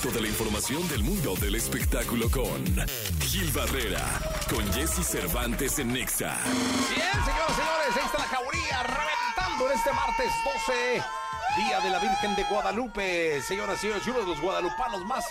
directo de la información del mundo del espectáculo con Gil Barrera, con Jesse Cervantes en Nexa. Bien, señoras y señores, ahí está la jauría reventando en este martes 12, Día de la Virgen de Guadalupe. Señoras y señores, uno de los guadalupanos más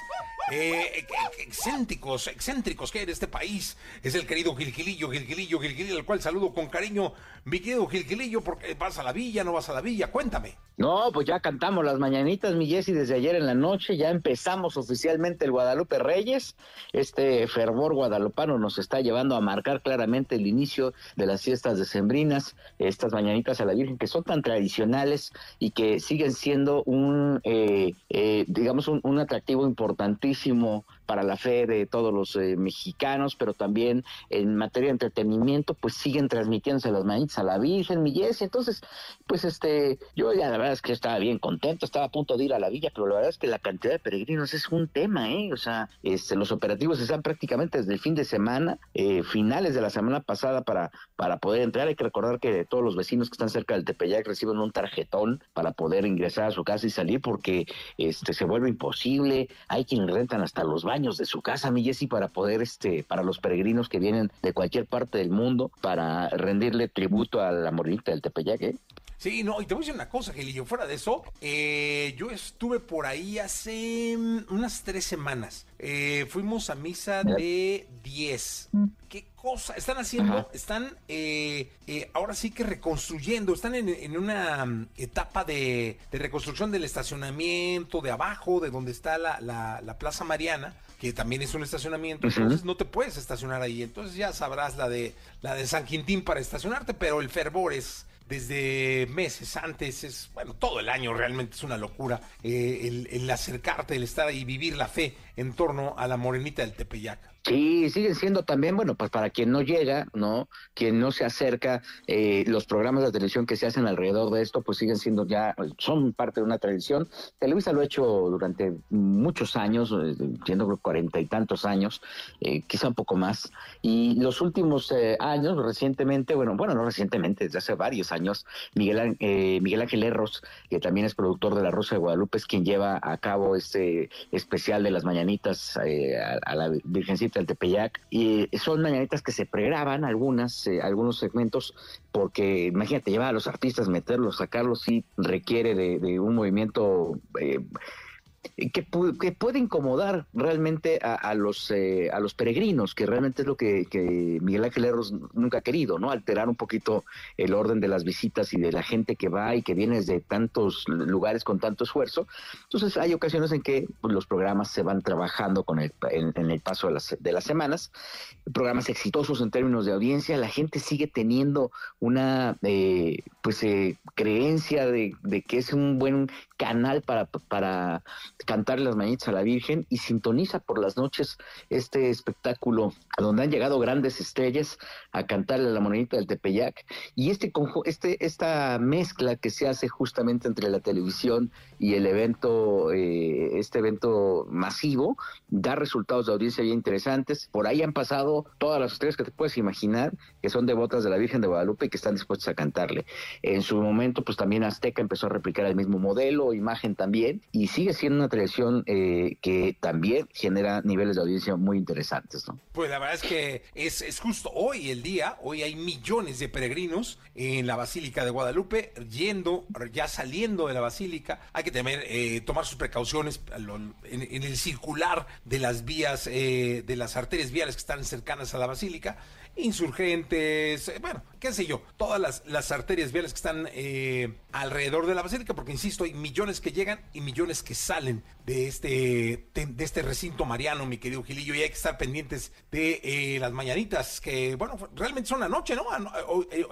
eh, excéntricos, excéntricos que hay en este país es el querido Gilgilillo, Gilgilillo, Gilgilillo, al cual saludo con cariño. Mi querido Gilgilillo, porque vas a la villa, no vas a la villa, cuéntame. No, pues ya cantamos las mañanitas, mi Jessy, desde ayer en la noche, ya empezamos oficialmente el Guadalupe Reyes. Este fervor guadalupano nos está llevando a marcar claramente el inicio de las fiestas decembrinas, estas mañanitas a la Virgen, que son tan tradicionales y que siguen siendo un, eh, eh, digamos, un, un atractivo importantísimo muchísimo para la fe de todos los eh, mexicanos, pero también en materia de entretenimiento, pues siguen transmitiéndose las manitas a la Virgen, mi Entonces, pues este, yo ya la verdad es que estaba bien contento, estaba a punto de ir a la villa, pero la verdad es que la cantidad de peregrinos es un tema, ¿eh? O sea, este, los operativos están prácticamente desde el fin de semana, eh, finales de la semana pasada para, para poder entrar. Hay que recordar que todos los vecinos que están cerca del Tepeyac reciben un tarjetón para poder ingresar a su casa y salir porque este se vuelve imposible. Hay quienes rentan hasta los baños de su casa, mi Jessy, para poder, este, para los peregrinos que vienen de cualquier parte del mundo, para rendirle tributo a la morinita del Tepeyac, ¿eh? Sí, no, y te voy a decir una cosa, Gelillo, fuera de eso, eh, yo estuve por ahí hace mm, unas tres semanas. Eh, fuimos a misa de 10. ¿Qué cosa? Están haciendo, están eh, ahora sí que reconstruyendo, están en, una mm, etapa de, reconstrucción del estacionamiento de abajo, de donde está la, la Plaza Mariana que también es un estacionamiento, entonces no te puedes estacionar ahí. Entonces ya sabrás la de la de San Quintín para estacionarte, pero el fervor es desde meses antes, es bueno, todo el año realmente es una locura eh, el, el, acercarte, el estar ahí, vivir la fe en torno a la morenita del Tepeyac. Sí, siguen siendo también, bueno, pues para quien no llega, ¿no? Quien no se acerca, eh, los programas de televisión que se hacen alrededor de esto, pues siguen siendo ya, son parte de una tradición. Televisa lo ha hecho durante muchos años, eh, siendo cuarenta y tantos años, eh, quizá un poco más. Y los últimos años, recientemente, bueno, bueno, no recientemente, desde hace varios años, Miguel, Miguel Ángel Erros, que también es productor de La Rosa de Guadalupe, es quien lleva a cabo este especial de las mañanitas a la Virgencita del Tepeyac, y son mañanitas que se pregraban algunas, eh, algunos segmentos, porque imagínate, llevar a los artistas, meterlos, sacarlos, sí requiere de, un movimiento eh, que, que, puede incomodar realmente a, los eh, a los peregrinos, que realmente es lo que, Miguel Ángel Erros nunca ha querido, ¿no? Alterar un poquito el orden de las visitas y de la gente que va y que viene desde tantos lugares con tanto esfuerzo. Entonces hay ocasiones en que pues, los programas se van trabajando con el, en, el paso de las, de las semanas, programas exitosos en términos de audiencia, la gente sigue teniendo una eh, pues eh, creencia de, que es un buen canal para cantar las mañanitas a la Virgen y sintoniza por las noches este espectáculo donde han llegado grandes estrellas a cantarle a la monedita del Tepeyac. Y este, este esta mezcla que se hace justamente entre la televisión y el evento eh, este evento masivo da resultados de audiencia bien interesantes. Por ahí han pasado todas las estrellas que te puedes imaginar que son devotas de la Virgen de Guadalupe y que están dispuestas a cantarle. En su momento pues también Azteca empezó a replicar el mismo modelo imagen también, y sigue siendo una televisión eh, que también genera niveles de audiencia muy interesantes, ¿no? Pues la verdad es que es, es justo hoy el día, hoy hay millones de peregrinos en la Basílica de Guadalupe, yendo, ya saliendo de la Basílica, hay que temer, eh, tomar sus precauciones en, el circular de las vías, eh, de las arterias viales que están cercanas a la Basílica, insurgentes, eh, bueno, qué sé yo, todas las, las arterias viales que están eh, alrededor de la basílica, porque insisto, hay millones que llegan y millones que salen de este, de, este recinto mariano, mi querido Gilillo, y hay que estar pendientes de eh, las mañanitas, que bueno, realmente son la noche, ¿no? Ah,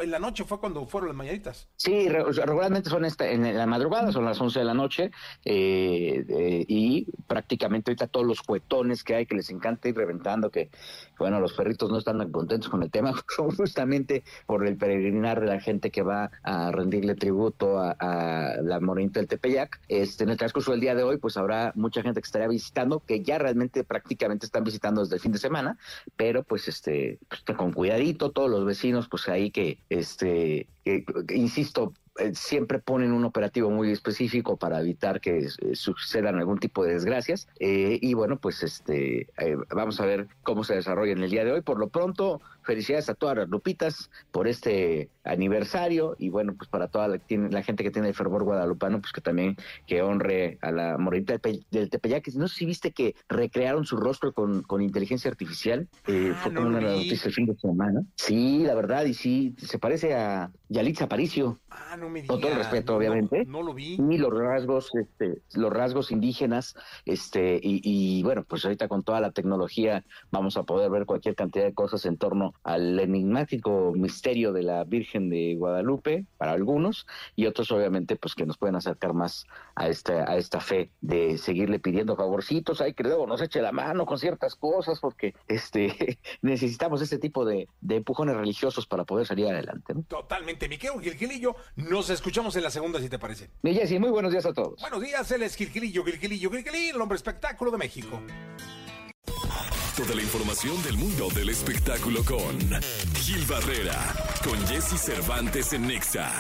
en la noche fue cuando fueron las mañanitas. Sí, regularmente son esta, en la madrugada, son las 11 de la noche, y prácticamente ahorita todos los cuetones que hay que les encanta ir reventando, que bueno, los perritos no están tan contentos con el tema, justamente por el peregrinar de la gente que va a rendirle tributo a, la morenita del Tepeyac. Este, en el transcurso del día de hoy, pues habrá mucha gente que estaría visitando, que ya realmente prácticamente están visitando desde el fin de semana, pero pues este, pues, con cuidadito, todos los vecinos, pues ahí que, este, que, insisto, eh, siempre ponen un operativo muy específico para evitar que eh, sucedan algún tipo de desgracias. y bueno, pues este vamos a ver cómo se desarrolla en el día de hoy. Por lo pronto, felicidades a todas las lupitas por este aniversario y bueno, pues para toda la, la gente que tiene el fervor guadalupano, pues que también que honre a la morita del Tepeyac. No sé si viste que recrearon su rostro con, con inteligencia artificial. Eh, ah, fue como una noticia el fin de semana. Sí, la verdad, y sí, se parece a Yalitza Aparicio. Ah, no me Con todo el respeto, obviamente. No, lo vi. Y los rasgos, este, los rasgos indígenas, este, y, y bueno, pues ahorita con toda la tecnología vamos a poder ver cualquier cantidad de cosas en torno al enigmático misterio de la Virgen de Guadalupe, para algunos, y otros obviamente pues que nos pueden acercar más a esta, a esta fe de seguirle pidiendo favorcitos, hay que luego nos eche la mano con ciertas cosas, porque este necesitamos este tipo de, empujones religiosos para poder salir adelante. Totalmente, mi querido Gilgilillo, nos escuchamos en la segunda si te parece. Mi Jessy, muy buenos días a todos. Buenos días, él es Gilgilillo, Gilgilillo, Gilgilillo, el hombre espectáculo de México. Toda la información del mundo del espectáculo con Gil Barrera, con Jesse Cervantes en Nexa.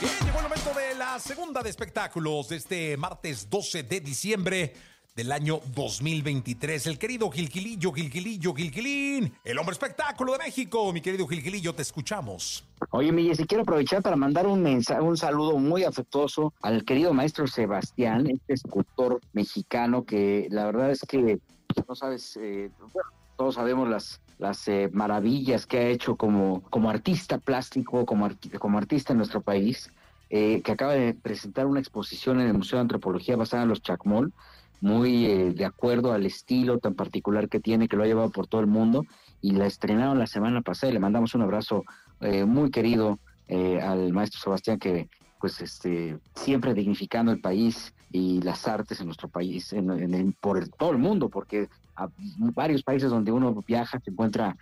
Bien, llegó el momento de la segunda de espectáculos de este martes 12 de diciembre del año 2023. El querido Gilquilillo, Gilquilillo, Gilquilín, el hombre espectáculo de México. Mi querido Gilquilillo, te escuchamos. Oye, mi si quiero aprovechar para mandar un mensaje, un saludo muy afectuoso al querido maestro Sebastián, este escultor mexicano que la verdad es que no sabes, eh, todos sabemos las las eh, maravillas que ha hecho como, como artista plástico, como, como artista en nuestro país, eh, que acaba de presentar una exposición en el Museo de Antropología basada en los Chacmol, muy eh, de acuerdo al estilo tan particular que tiene, que lo ha llevado por todo el mundo, y la estrenaron la semana pasada y le mandamos un abrazo eh, muy querido eh, al maestro Sebastián, que pues este siempre dignificando el país y las artes en nuestro país, en, por todo el mundo, porque a varios países donde uno viaja se encuentra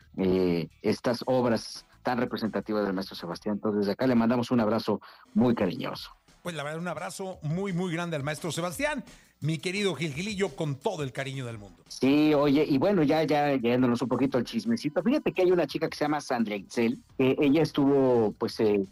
estas obras tan representativas del maestro Sebastián. Entonces, desde acá le mandamos un abrazo muy cariñoso. Pues un abrazo muy, muy grande al maestro Sebastián mi querido Gilgilillo, con todo el cariño del mundo. Sí, oye, y bueno, ya, ya un poquito al chismecito, fíjate que hay una chica que se llama Sandra Excel, que ella estuvo, pues, eh,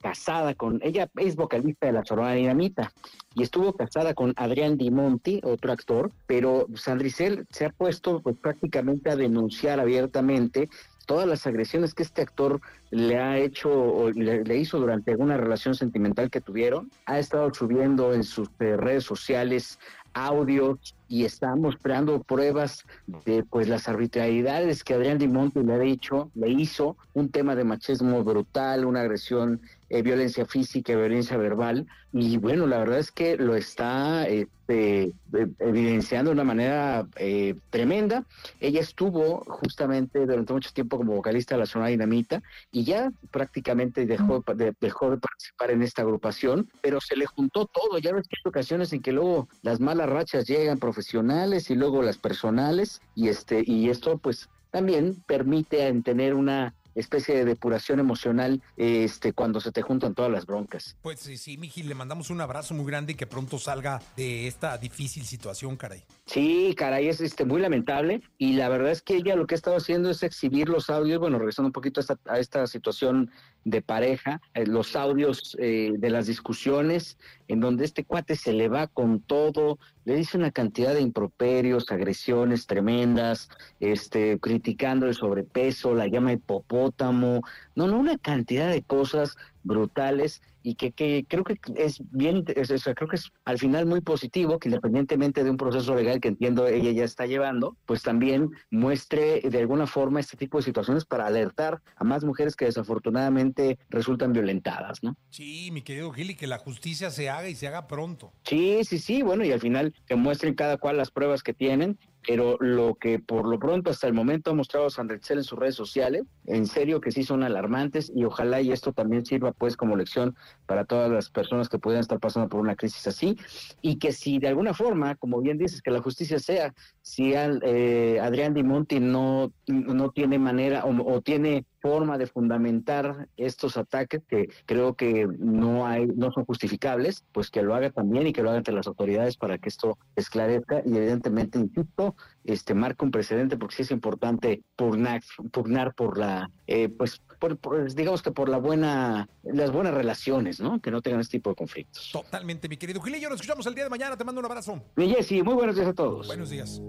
casada con, ella es vocalista de la Sorona Dinamita, y estuvo casada con Adrián Di Monti, otro actor, pero Sandra Excel se ha puesto, pues, prácticamente a denunciar abiertamente todas las agresiones que este actor le ha hecho o le, hizo durante alguna relación sentimental que tuvieron. Ha estado subiendo en sus eh, redes sociales audios y está mostrando pruebas de pues las arbitrariedades que Adrián Dimonte le ha dicho, le hizo un tema de machismo brutal, una agresión, eh, violencia física, violencia verbal y bueno, la verdad es que lo está este, evidenciando de una manera eh, tremenda. Ella estuvo justamente durante mucho tiempo como vocalista de la zona dinamita y ya prácticamente dejó de, dejó de participar en esta agrupación, pero se le juntó todo. Ya ves que hay ocasiones en que luego las malas rachas llegan profesionalmente profesionales y luego las personales y este y esto pues también permite tener una especie de depuración emocional este cuando se te juntan todas las broncas. Pues sí, sí, Miji, le mandamos un abrazo muy grande y que pronto salga de esta difícil situación, caray. Sí, caray, es este muy lamentable y la verdad es que ella lo que ha estado haciendo es exhibir los audios, bueno, regresando un poquito a esta, a esta situación de pareja, eh, los audios eh, de las discusiones en donde este cuate se le va con todo, le dice una cantidad de improperios, agresiones tremendas, este, criticando el sobrepeso, la llama hipopótamo, no, no, una cantidad de cosas brutales y que, que creo que es bien, creo que es al final muy positivo que independientemente de un proceso legal que entiendo ella ya está llevando, pues también muestre de alguna forma este tipo de situaciones para alertar a más mujeres que desafortunadamente resultan violentadas, ¿no? Sí, mi querido Gili, que la justicia se haga y se haga pronto. Sí, sí, sí, bueno, y al final que muestren cada cual las pruebas que tienen pero lo que por lo pronto hasta el momento ha mostrado Sandrexel en sus redes sociales, en serio que sí son alarmantes y ojalá y esto también sirva pues como lección para todas las personas que puedan estar pasando por una crisis así. Y que si de alguna forma, como bien dices, que la justicia sea, si eh, Adrián Di Monti no, no tiene manera o tiene forma de fundamentar estos ataques que creo que no hay no son justificables, pues que lo haga también y que lo haga ante las autoridades para que esto esclarezca y evidentemente insisto, este marca un precedente porque sí es importante pugnar, pugnar por la eh, pues por, digamos que por la buena, las buenas relaciones, ¿no? Que no tengan este tipo de conflictos. Totalmente, mi querido Gilillo. Nos escuchamos el día de mañana. Te mando un abrazo. Jessy, muy buenos días a todos. Buenos días.